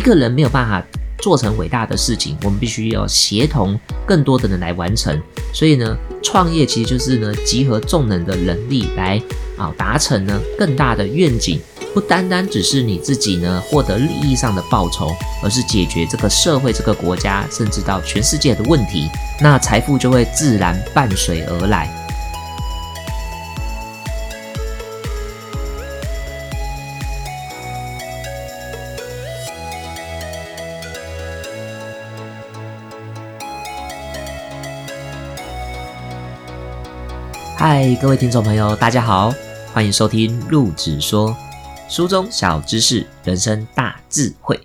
一个人没有办法做成伟大的事情，我们必须要协同更多的人来完成。所以呢，创业其实就是呢，集合众人的能力来啊，达成呢更大的愿景。不单单只是你自己呢获得利益上的报酬，而是解决这个社会、这个国家，甚至到全世界的问题，那财富就会自然伴随而来。嗨，各位听众朋友，大家好，欢迎收听陆子说。书中小知识，人生大智慧。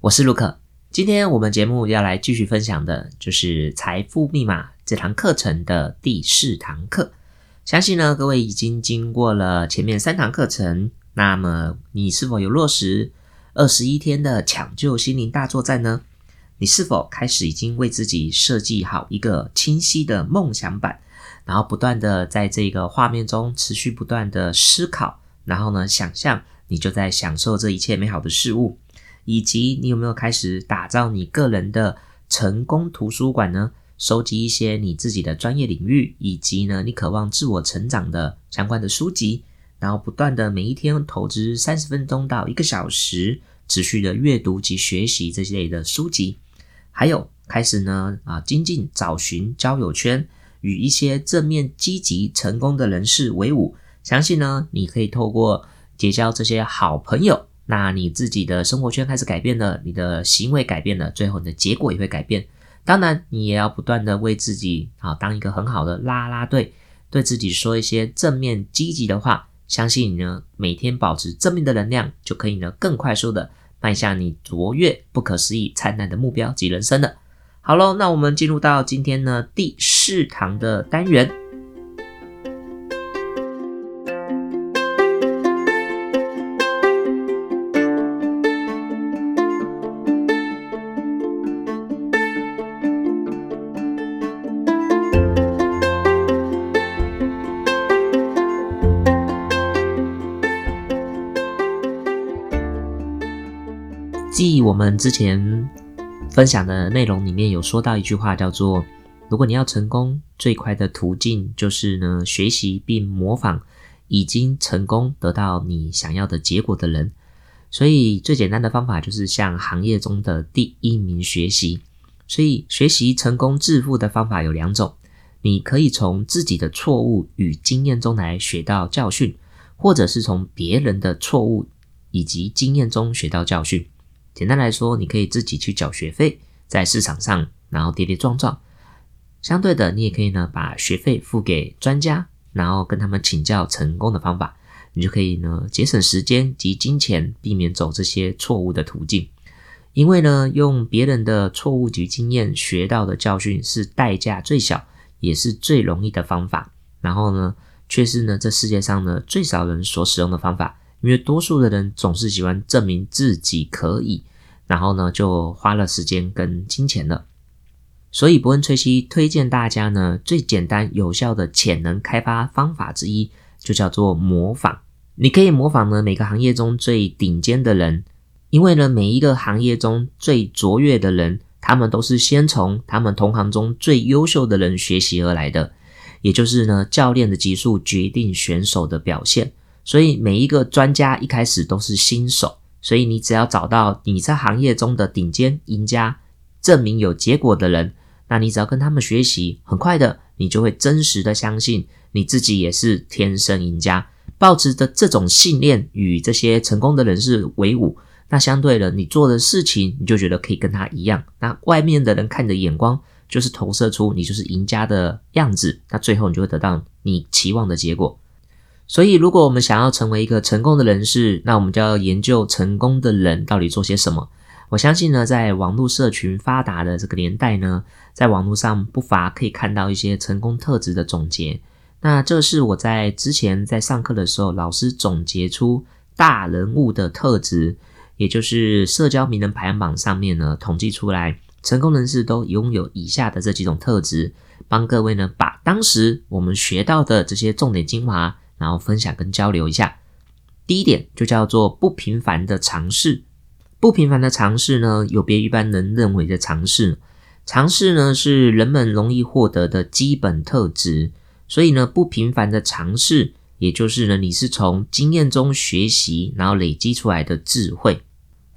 我是陆克，今天我们节目要来继续分享的就是《财富密码》这堂课程的第四堂课。相信呢，各位已经经过了前面三堂课程，那么你是否有落实二十一天的抢救心灵大作战呢？你是否开始已经为自己设计好一个清晰的梦想版，然后不断的在这个画面中持续不断的思考，然后呢，想象。你就在享受这一切美好的事物，以及你有没有开始打造你个人的成功图书馆呢？收集一些你自己的专业领域，以及呢你渴望自我成长的相关的书籍，然后不断的每一天投资三十分钟到一个小时，持续的阅读及学习这些类的书籍，还有开始呢啊精进找寻交友圈，与一些正面积极成功的人士为伍，相信呢你可以透过。结交这些好朋友，那你自己的生活圈开始改变了，你的行为改变了，最后你的结果也会改变。当然，你也要不断的为自己啊当一个很好的拉拉队，对自己说一些正面积极的话。相信你呢，每天保持正面的能量，就可以呢更快速的迈向你卓越、不可思议、灿烂的目标及人生了。好喽，那我们进入到今天呢第四堂的单元。记我们之前分享的内容里面有说到一句话，叫做：如果你要成功，最快的途径就是呢，学习并模仿已经成功得到你想要的结果的人。所以最简单的方法就是向行业中的第一名学习。所以学习成功致富的方法有两种：你可以从自己的错误与经验中来学到教训，或者是从别人的错误以及经验中学到教训。简单来说，你可以自己去缴学费，在市场上，然后跌跌撞撞。相对的，你也可以呢把学费付给专家，然后跟他们请教成功的方法，你就可以呢节省时间及金钱，避免走这些错误的途径。因为呢，用别人的错误及经验学到的教训是代价最小，也是最容易的方法。然后呢，却是呢这世界上呢最少人所使用的方法。因为多数的人总是喜欢证明自己可以，然后呢就花了时间跟金钱了。所以伯恩崔西推荐大家呢最简单有效的潜能开发方法之一，就叫做模仿。你可以模仿呢每个行业中最顶尖的人，因为呢每一个行业中最卓越的人，他们都是先从他们同行中最优秀的人学习而来的。也就是呢教练的级数决定选手的表现。所以每一个专家一开始都是新手，所以你只要找到你在行业中的顶尖赢家，证明有结果的人，那你只要跟他们学习，很快的你就会真实的相信你自己也是天生赢家。抱持的这种信念与这些成功的人士为伍，那相对的你做的事情，你就觉得可以跟他一样。那外面的人看你的眼光，就是投射出你就是赢家的样子，那最后你就会得到你期望的结果。所以，如果我们想要成为一个成功的人士，那我们就要研究成功的人到底做些什么。我相信呢，在网络社群发达的这个年代呢，在网络上不乏可以看到一些成功特质的总结。那这是我在之前在上课的时候，老师总结出大人物的特质，也就是社交名人排行榜上面呢统计出来，成功人士都拥有以下的这几种特质，帮各位呢把当时我们学到的这些重点精华。然后分享跟交流一下。第一点就叫做不平凡的尝试。不平凡的尝试呢，有别于一般人认为的尝试。尝试呢，是人们容易获得的基本特质。所以呢，不平凡的尝试，也就是呢，你是从经验中学习，然后累积出来的智慧。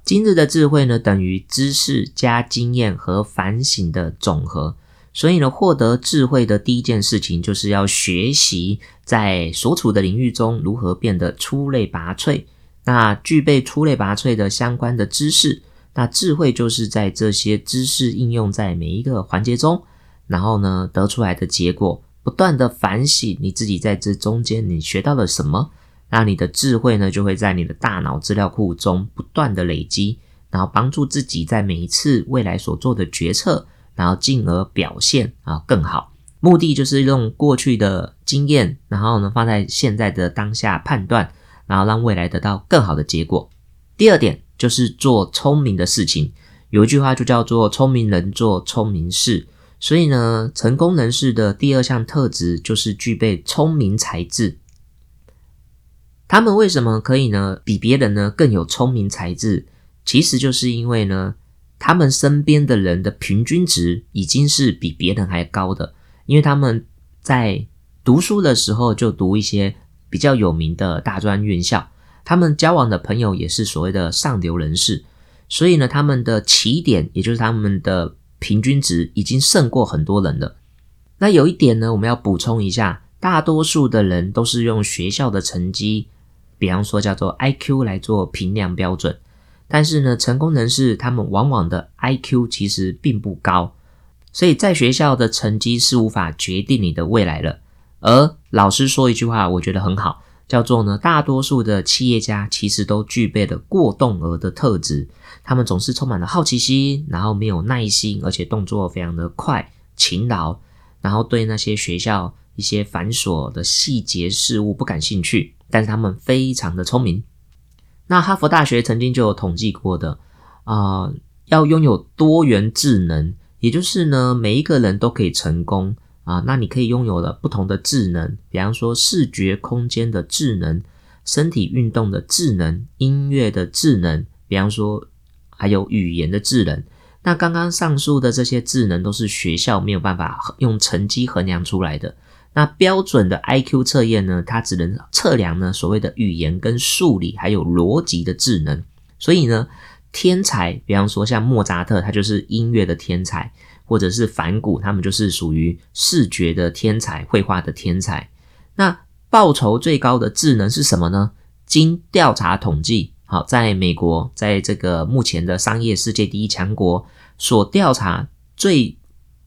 今日的智慧呢，等于知识加经验和反省的总和。所以呢，获得智慧的第一件事情，就是要学习在所处的领域中如何变得出类拔萃。那具备出类拔萃的相关的知识，那智慧就是在这些知识应用在每一个环节中，然后呢得出来的结果，不断的反省你自己在这中间你学到了什么，那你的智慧呢就会在你的大脑资料库中不断的累积，然后帮助自己在每一次未来所做的决策，然后进而表现啊更好。目的就是用过去的经验，然后呢放在现在的当下判断。然后让未来得到更好的结果。第二点就是做聪明的事情。有一句话就叫做“聪明人做聪明事”。所以呢，成功人士的第二项特质就是具备聪明才智。他们为什么可以呢？比别人呢更有聪明才智？其实就是因为呢，他们身边的人的平均值已经是比别人还高的。因为他们在读书的时候就读一些。比较有名的大专院校，他们交往的朋友也是所谓的上流人士，所以呢，他们的起点，也就是他们的平均值，已经胜过很多人了。那有一点呢，我们要补充一下，大多数的人都是用学校的成绩，比方说叫做 IQ 来做评量标准，但是呢，成功人士他们往往的 IQ 其实并不高，所以在学校的成绩是无法决定你的未来了。而老师说一句话，我觉得很好，叫做呢，大多数的企业家其实都具备了过动儿的特质，他们总是充满了好奇心，然后没有耐心，而且动作非常的快、勤劳，然后对那些学校一些繁琐的细节事物不感兴趣，但是他们非常的聪明。那哈佛大学曾经就有统计过的啊，要拥有多元智能，也就是呢，每一个人都可以成功。啊，那你可以拥有了不同的智能，比方说视觉空间的智能、身体运动的智能、音乐的智能，比方说还有语言的智能。那刚刚上述的这些智能都是学校没有办法用成绩衡量出来的。那标准的 IQ 测验呢，它只能测量呢所谓的语言跟数理还有逻辑的智能。所以呢，天才，比方说像莫扎特，他就是音乐的天才。或者是反骨，他们就是属于视觉的天才、绘画的天才。那报酬最高的智能是什么呢？经调查统计，好，在美国，在这个目前的商业世界第一强国所调查最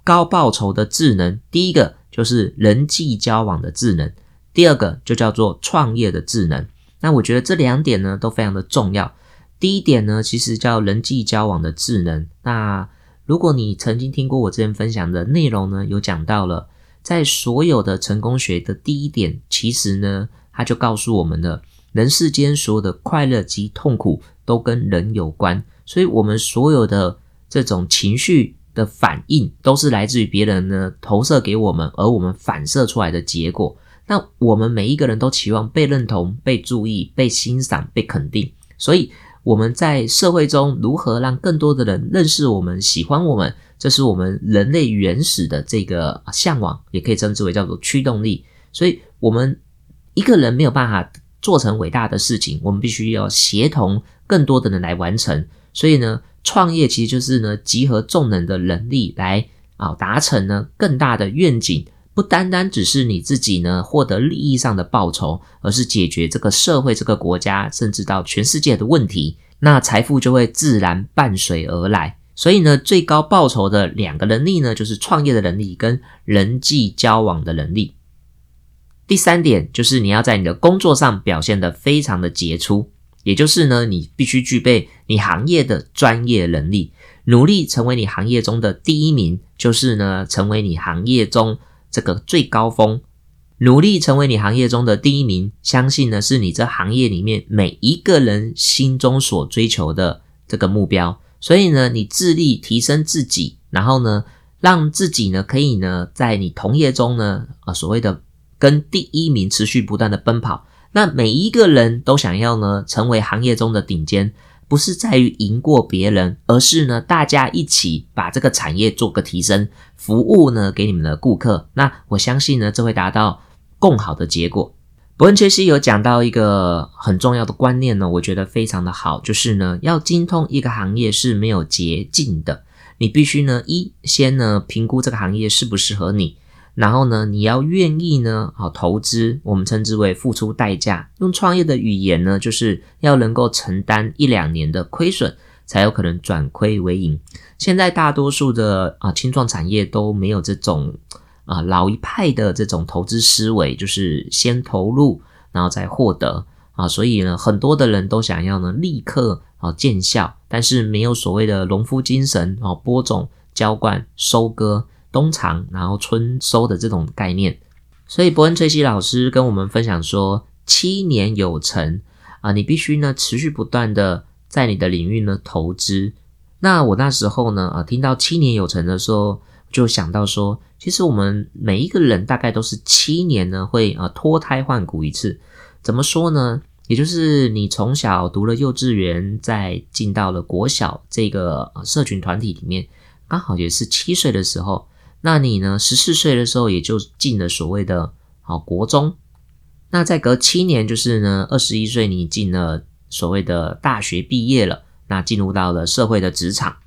高报酬的智能，第一个就是人际交往的智能，第二个就叫做创业的智能。那我觉得这两点呢都非常的重要。第一点呢，其实叫人际交往的智能。那如果你曾经听过我之前分享的内容呢，有讲到了，在所有的成功学的第一点，其实呢，它就告诉我们了，人世间所有的快乐及痛苦都跟人有关，所以我们所有的这种情绪的反应，都是来自于别人呢投射给我们，而我们反射出来的结果。那我们每一个人都期望被认同、被注意、被欣赏、被肯定，所以。我们在社会中如何让更多的人认识我们、喜欢我们，这是我们人类原始的这个向往，也可以称之为叫做驱动力。所以，我们一个人没有办法做成伟大的事情，我们必须要协同更多的人来完成。所以呢，创业其实就是呢，集合众人的能力来啊，达成呢更大的愿景。不单单只是你自己呢获得利益上的报酬，而是解决这个社会、这个国家，甚至到全世界的问题，那财富就会自然伴随而来。所以呢，最高报酬的两个能力呢，就是创业的能力跟人际交往的能力。第三点就是你要在你的工作上表现得非常的杰出，也就是呢，你必须具备你行业的专业能力，努力成为你行业中的第一名，就是呢，成为你行业中。这个最高峰，努力成为你行业中的第一名，相信呢是你这行业里面每一个人心中所追求的这个目标。所以呢，你致力提升自己，然后呢，让自己呢可以呢在你同业中呢啊所谓的跟第一名持续不断的奔跑。那每一个人都想要呢成为行业中的顶尖，不是在于赢过别人，而是呢大家一起把这个产业做个提升，服务呢给你们的顾客。那我相信呢，这会达到更好的结果。伯恩·切西有讲到一个很重要的观念呢，我觉得非常的好，就是呢，要精通一个行业是没有捷径的，你必须呢一先呢评估这个行业适不适合你，然后呢你要愿意呢好投资，我们称之为付出代价。用创业的语言呢，就是要能够承担一两年的亏损，才有可能转亏为盈。现在大多数的啊轻创产业都没有这种。啊，老一派的这种投资思维就是先投入，然后再获得啊，所以呢，很多的人都想要呢立刻啊见效，但是没有所谓的农夫精神啊，播种、浇灌、收割、冬藏，然后春收的这种概念。所以伯恩·崔西老师跟我们分享说，七年有成啊，你必须呢持续不断的在你的领域呢投资。那我那时候呢啊，听到七年有成的时候。就想到说，其实我们每一个人大概都是七年呢会啊脱胎换骨一次。怎么说呢？也就是你从小读了幼稚园，再进到了国小这个社群团体里面，刚好也是七岁的时候。那你呢十四岁的时候也就进了所谓的啊国中。那再隔七年，就是呢二十一岁你进了所谓的大学毕业了，那进入到了社会的职场。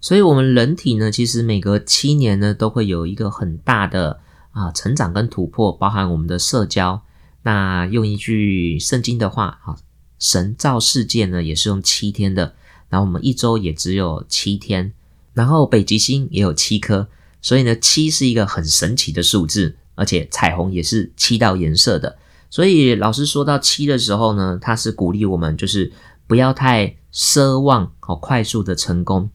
所以，我们人体呢，其实每隔七年呢，都会有一个很大的啊成长跟突破，包含我们的社交。那用一句圣经的话，啊，神造世界呢，也是用七天的。然后我们一周也只有七天，然后北极星也有七颗，所以呢，七是一个很神奇的数字，而且彩虹也是七道颜色的。所以老师说到七的时候呢，他是鼓励我们，就是不要太奢望好快速的成功。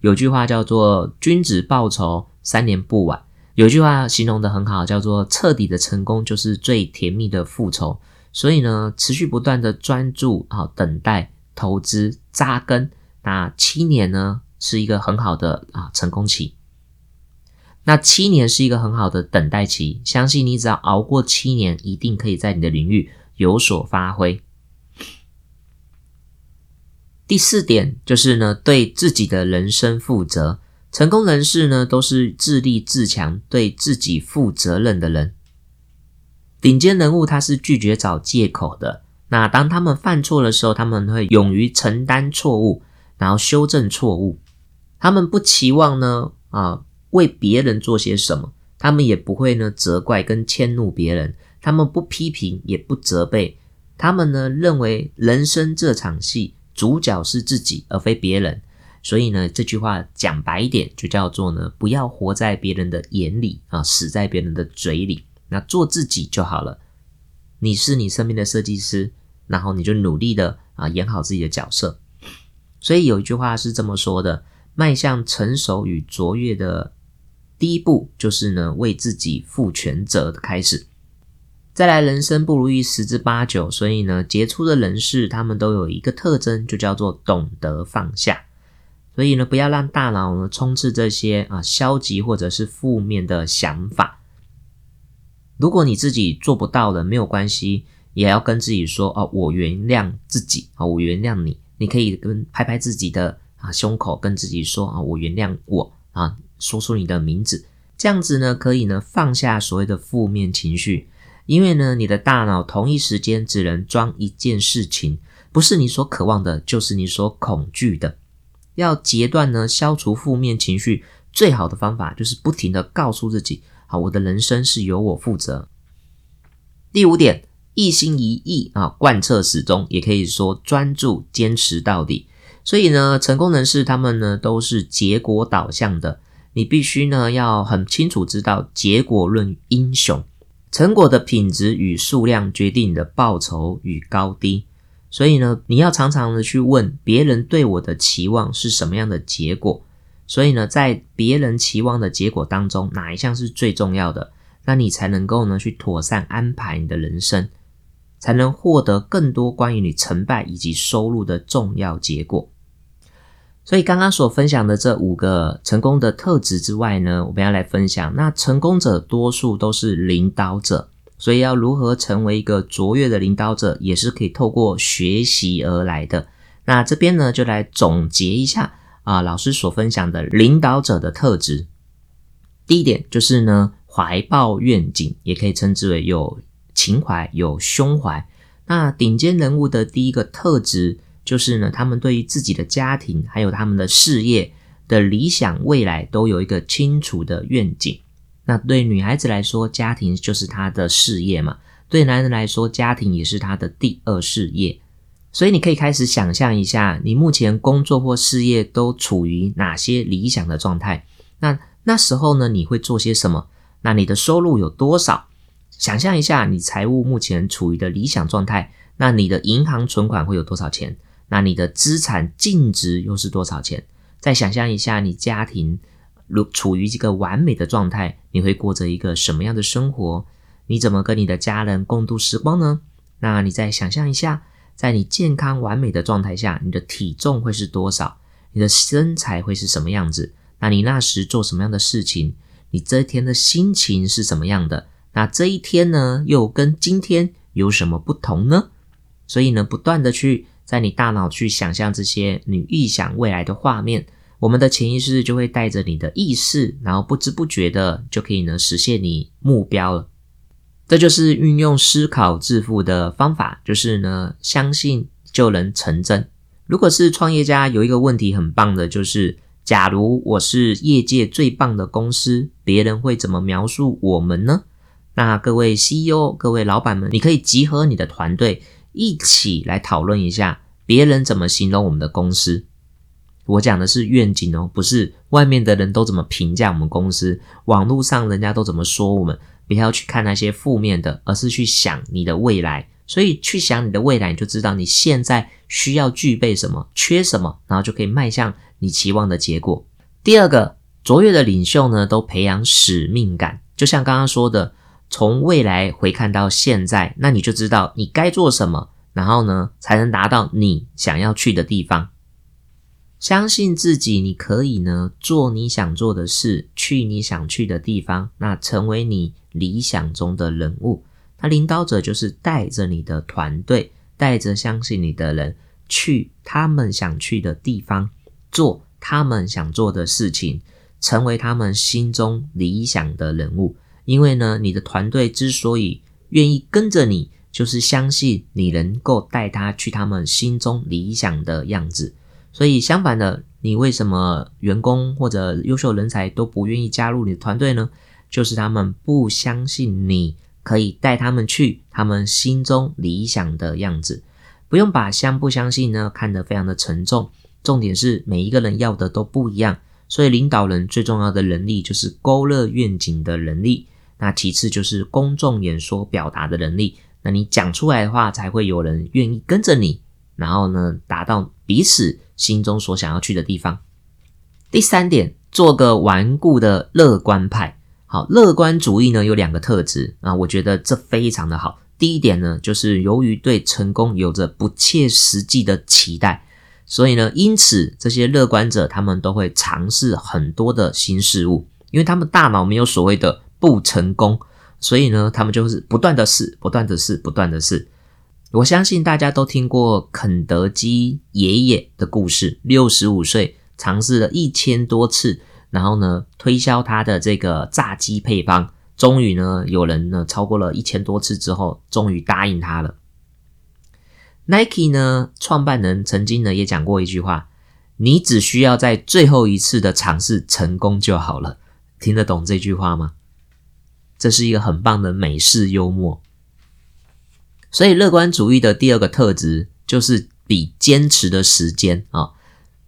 有句话叫做“君子报仇，三年不晚”。有句话形容的很好，叫做“彻底的成功就是最甜蜜的复仇”。所以呢，持续不断的专注、啊等待、投资、扎根，那七年呢是一个很好的啊成功期。那七年是一个很好的等待期，相信你只要熬过七年，一定可以在你的领域有所发挥。第四点就是呢，对自己的人生负责。成功人士呢，都是自立自强、对自己负责任的人。顶尖人物他是拒绝找借口的。那当他们犯错的时候，他们会勇于承担错误，然后修正错误。他们不期望呢啊为别人做些什么，他们也不会呢责怪跟迁怒别人。他们不批评，也不责备。他们呢认为人生这场戏。主角是自己，而非别人。所以呢，这句话讲白一点，就叫做呢，不要活在别人的眼里啊，死在别人的嘴里。那做自己就好了。你是你身边的设计师，然后你就努力的啊，演好自己的角色。所以有一句话是这么说的：迈向成熟与卓越的第一步，就是呢，为自己负全责的开始。再来，人生不如意十之八九，所以呢，杰出的人士他们都有一个特征，就叫做懂得放下。所以呢，不要让大脑呢充斥这些啊消极或者是负面的想法。如果你自己做不到的，没有关系，也要跟自己说哦，我原谅自己啊，我原谅你。你可以跟拍拍自己的啊胸口，跟自己说啊，我原谅我啊，说出你的名字，这样子呢，可以呢放下所谓的负面情绪。因为呢，你的大脑同一时间只能装一件事情，不是你所渴望的，就是你所恐惧的。要截断呢，消除负面情绪，最好的方法就是不停的告诉自己：好，我的人生是由我负责。第五点，一心一意啊，贯彻始终，也可以说专注坚持到底。所以呢，成功人士他们呢都是结果导向的，你必须呢要很清楚知道结果论英雄。成果的品质与数量决定你的报酬与高低，所以呢，你要常常的去问别人对我的期望是什么样的结果。所以呢，在别人期望的结果当中，哪一项是最重要的？那你才能够呢去妥善安排你的人生，才能获得更多关于你成败以及收入的重要结果。所以刚刚所分享的这五个成功的特质之外呢，我们要来分享。那成功者多数都是领导者，所以要如何成为一个卓越的领导者，也是可以透过学习而来的。那这边呢，就来总结一下啊，老师所分享的领导者的特质。第一点就是呢，怀抱愿景，也可以称之为有情怀、有胸怀。那顶尖人物的第一个特质就是呢，他们对于自己的家庭还有他们的事业的理想未来都有一个清楚的愿景。那对女孩子来说，家庭就是她的事业嘛；对男人来说，家庭也是他的第二事业。所以你可以开始想象一下，你目前工作或事业都处于哪些理想的状态？那那时候呢，你会做些什么？那你的收入有多少？想象一下，你财务目前处于的理想状态，那你的银行存款会有多少钱？那你的资产净值又是多少钱？再想象一下，你家庭如处于一个完美的状态，你会过着一个什么样的生活？你怎么跟你的家人共度时光呢？那你再想象一下。在你健康完美的状态下，你的体重会是多少？你的身材会是什么样子？那你那时做什么样的事情？你这一天的心情是什么样的？那这一天呢，又跟今天有什么不同呢？所以呢，不断的去在你大脑去想象这些你预想未来的画面，我们的潜意识就会带着你的意识，然后不知不觉的就可以呢实现你目标了。这就是运用思考致富的方法，就是呢，相信就能成真。如果是创业家，有一个问题很棒的，就是假如我是业界最棒的公司，别人会怎么描述我们呢？那各位 CEO、各位老板们，你可以集合你的团队一起来讨论一下，别人怎么形容我们的公司。我讲的是愿景哦，不是外面的人都怎么评价我们公司，网络上人家都怎么说我们。不要去看那些负面的，而是去想你的未来。所以去想你的未来，你就知道你现在需要具备什么，缺什么，然后就可以迈向你期望的结果。第二个，卓越的领袖呢，都培养使命感。就像刚刚说的，从未来回看到现在，那你就知道你该做什么，然后呢，才能达到你想要去的地方。相信自己，你可以呢做你想做的事，去你想去的地方，那成为你理想中的人物。那领导者就是带着你的团队，带着相信你的人，去他们想去的地方，做他们想做的事情，成为他们心中理想的人物。因为呢，你的团队之所以愿意跟着你，就是相信你能够带他去他们心中理想的样子。所以相反的，你为什么员工或者优秀人才都不愿意加入你的团队呢？就是他们不相信你可以带他们去他们心中理想的样子。不用把相不相信呢看得非常的沉重。重点是每一个人要的都不一样。所以领导人最重要的能力就是勾勒愿景的能力。那其次就是公众演说表达的能力。那你讲出来的话，才会有人愿意跟着你。然后呢，达到彼此。心中所想要去的地方。第三点，做个顽固的乐观派。好，乐观主义呢有两个特质啊，我觉得这非常的好。第一点呢，就是由于对成功有着不切实际的期待，所以呢，因此这些乐观者他们都会尝试很多的新事物，因为他们大脑没有所谓的不成功，所以呢，他们就是不断的试，不断的试，不断的试。我相信大家都听过肯德基爷爷的故事。六十五岁，尝试了一千多次，然后呢，推销他的这个炸鸡配方，终于呢，有人呢超过了一千多次之后，终于答应他了。Nike 呢，创办人曾经呢也讲过一句话：“你只需要在最后一次的尝试成功就好了。”听得懂这句话吗？这是一个很棒的美式幽默。所以，乐观主义的第二个特质就是比坚持的时间啊，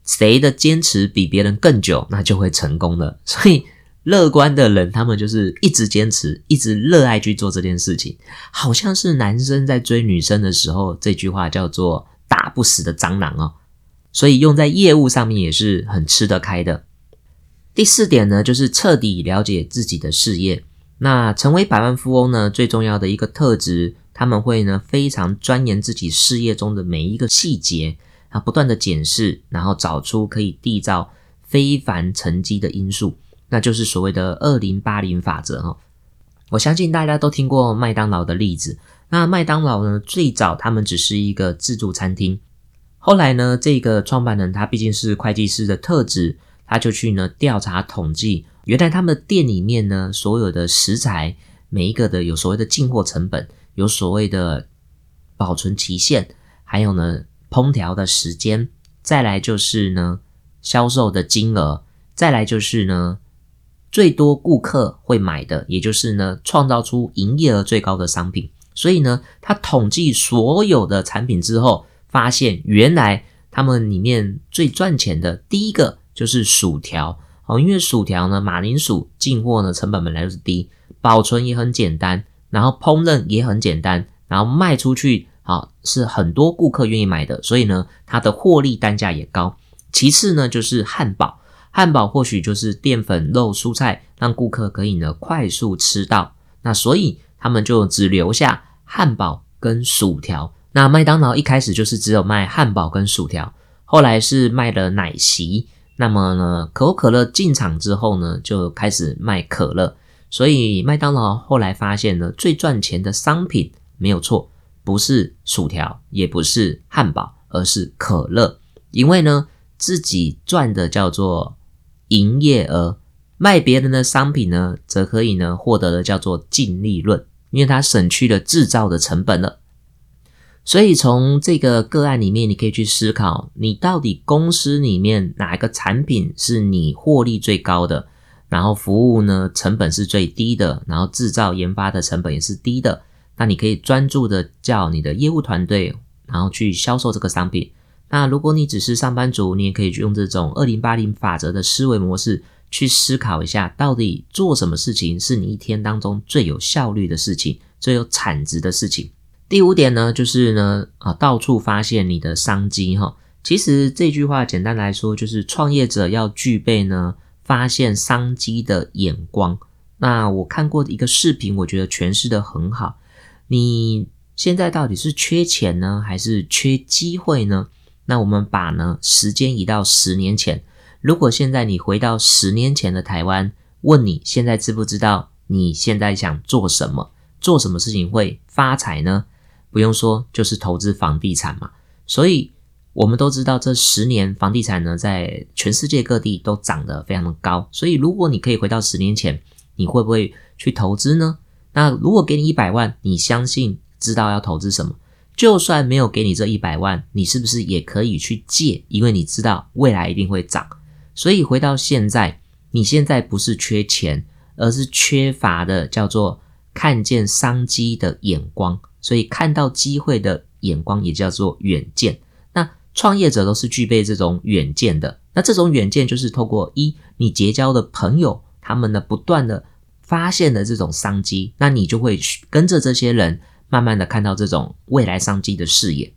谁的坚持比别人更久，那就会成功了。所以，乐观的人他们就是一直坚持，一直热爱去做这件事情，好像是男生在追女生的时候，这句话叫做“打不死的蟑螂”哦。所以，用在业务上面也是很吃得开的。第四点呢，就是彻底了解自己的事业。那成为百万富翁呢，最重要的一个特质。他们会呢非常钻研自己事业中的每一个细节啊，不断的检视，然后找出可以缔造非凡成绩的因素，那就是所谓的二零八零法则哈。我相信大家都听过麦当劳的例子。那麦当劳呢，最早他们只是一个自助餐厅，后来呢，这个创办人他毕竟是会计师的特质，他就去呢调查统计，原来他们店里面呢所有的食材每一个的有所谓的进货成本，有所谓的保存期限，还有呢烹调的时间，再来就是呢销售的金额，再来就是呢最多顾客会买的，也就是呢创造出营业额最高的商品。所以呢，他统计所有的产品之后。发现原来他们里面最赚钱的第一个就是薯条哦，因为薯条呢，马铃薯进货呢成本本来就是低，保存也很简单，然后烹饪也很简单，然后卖出去好是很多顾客愿意买的，所以呢，它的获利单价也高。其次呢，就是汉堡，汉堡或许就是淀粉、肉、蔬菜，让顾客可以呢快速吃到，那所以他们就只留下汉堡跟薯条。那麦当劳一开始就是只有卖汉堡跟薯条，后来是卖了奶昔。那么呢，可口可乐进场之后呢，就开始卖可乐。所以麦当劳后来发现呢，最赚钱的商品没有错，不是薯条，也不是汉堡，而是可乐。因为呢，自己赚的叫做营业额，卖别人的商品呢，则可以呢获得的叫做净利润，因为它省去了制造的成本了。所以从这个个案里面，你可以去思考，你到底公司里面哪一个产品是你获利最高的，然后服务呢成本是最低的，然后制造研发的成本也是低的，那你可以专注的叫你的业务团队，然后去销售这个商品。那如果你只是上班族，你也可以用这种二零八零法则的思维模式去思考一下，到底做什么事情是你一天当中最有效率的事情，最有产值的事情。第五点呢，就是呢，啊，到处发现你的商机哈。其实这句话简单来说，就是创业者要具备呢发现商机的眼光。那我看过一个视频，我觉得诠释的很好。你现在到底是缺钱呢，还是缺机会呢？那我们把呢时间移到十年前。如果现在你回到十年前的台湾，问你现在知不知道你现在想做什么，做什么事情会发财呢？不用说，就是投资房地产嘛。所以我们都知道，这十年房地产呢，在全世界各地都涨得非常的高。所以，如果你可以回到十年前，你会不会去投资呢？那如果给你一百万，你相信知道要投资什么？就算没有给你这一百万，你是不是也可以去借？因为你知道未来一定会涨。所以回到现在，你现在不是缺钱，而是缺乏的叫做看见商机的眼光。所以看到机会的眼光也叫做远见。那创业者都是具备这种远见的。那这种远见就是透过一你结交的朋友，他们呢不断的发现的这种商机，那你就会跟着这些人，慢慢的看到这种未来商机的视野。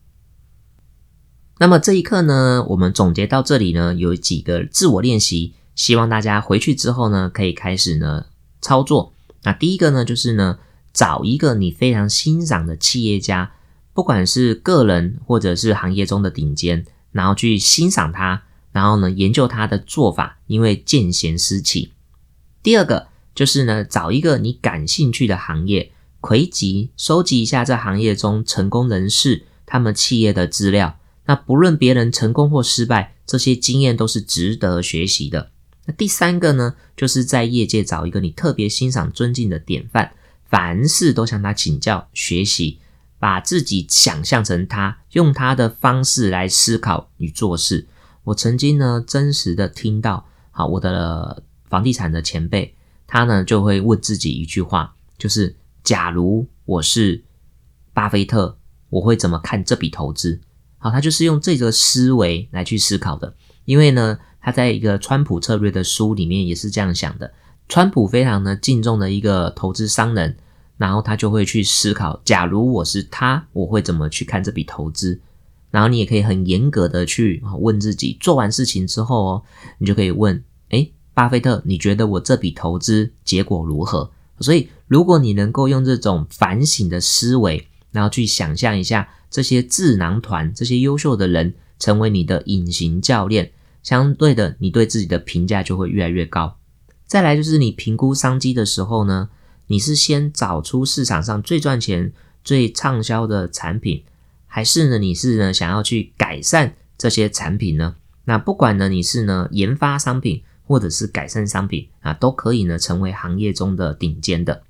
那么这一课呢，我们总结到这里呢，有几个自我练习，希望大家回去之后呢，可以开始呢操作。那第一个呢，就是呢。找一个你非常欣赏的企业家，不管是个人或者是行业中的顶尖，然后去欣赏他，然后呢研究他的做法，因为见贤思齐。第二个就是呢，找一个你感兴趣的行业，回集收集一下这行业中成功人士他们企业的资料。那不论别人成功或失败，这些经验都是值得学习的。那第三个呢，就是在业界找一个你特别欣赏、尊敬的典范。凡事都向他请教学习，把自己想象成他，用他的方式来思考与做事。我曾经呢，真实的听到，好，我的房地产的前辈，他呢就会问自己一句话，就是：假如我是巴菲特，我会怎么看这笔投资？好，他就是用这个思维来去思考的。因为呢，他在一个川普策略的书里面也是这样想的。川普非常呢敬重的一个投资商人。然后他就会去思考，假如我是他，我会怎么去看这笔投资？然后你也可以很严格的去问自己，做完事情之后哦，你就可以问：诶，巴菲特，你觉得我这笔投资结果如何？所以，如果你能够用这种反省的思维，然后去想象一下这些智囊团、这些优秀的人成为你的隐形教练，相对的，你对自己的评价就会越来越高。再来就是你评估商机的时候呢？你是先找出市场上最赚钱、最畅销的产品，还是呢你是呢想要去改善这些产品呢？那不管呢你是呢研发商品或者是改善商品啊，都可以呢成为行业中的顶尖的。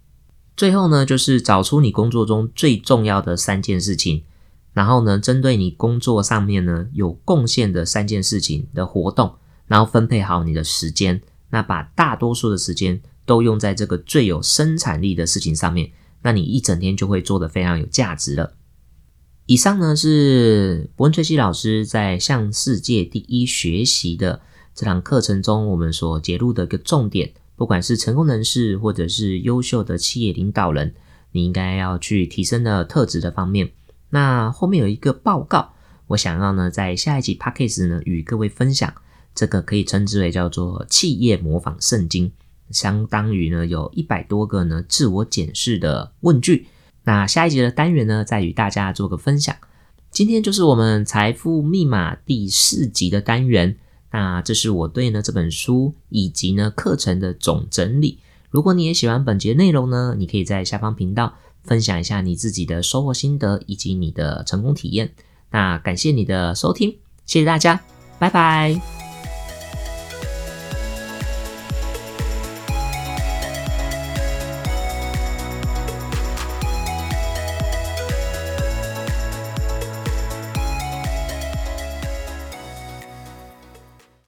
最后呢，就是找出你工作中最重要的三件事情，然后呢，针对你工作上面呢有贡献的三件事情的活动，然后分配好你的时间，那把大多数的时间都用在这个最有生产力的事情上面，那你一整天就会做得非常有价值了。以上呢是伯恩崔西老师在向世界第一学习的这堂课程中，我们所揭露的一个重点。不管是成功人士，或者是优秀的企业领导人，你应该要去提升的特质的方面。那后面有一个报告，我想要呢，在下一集 p a c k a g e 呢，与各位分享。这个可以称之为叫做企业模仿圣经，相当于呢，有一百多个呢自我检视的问句。那下一集的单元呢，再与大家做个分享。今天就是我们财富密码第四集的单元。那这是我对呢这本书以及呢课程的总整理。如果你也喜欢本节内容呢，你可以在下方频道分享一下你自己的收获心得以及你的成功体验。那感谢你的收听，谢谢大家，拜拜。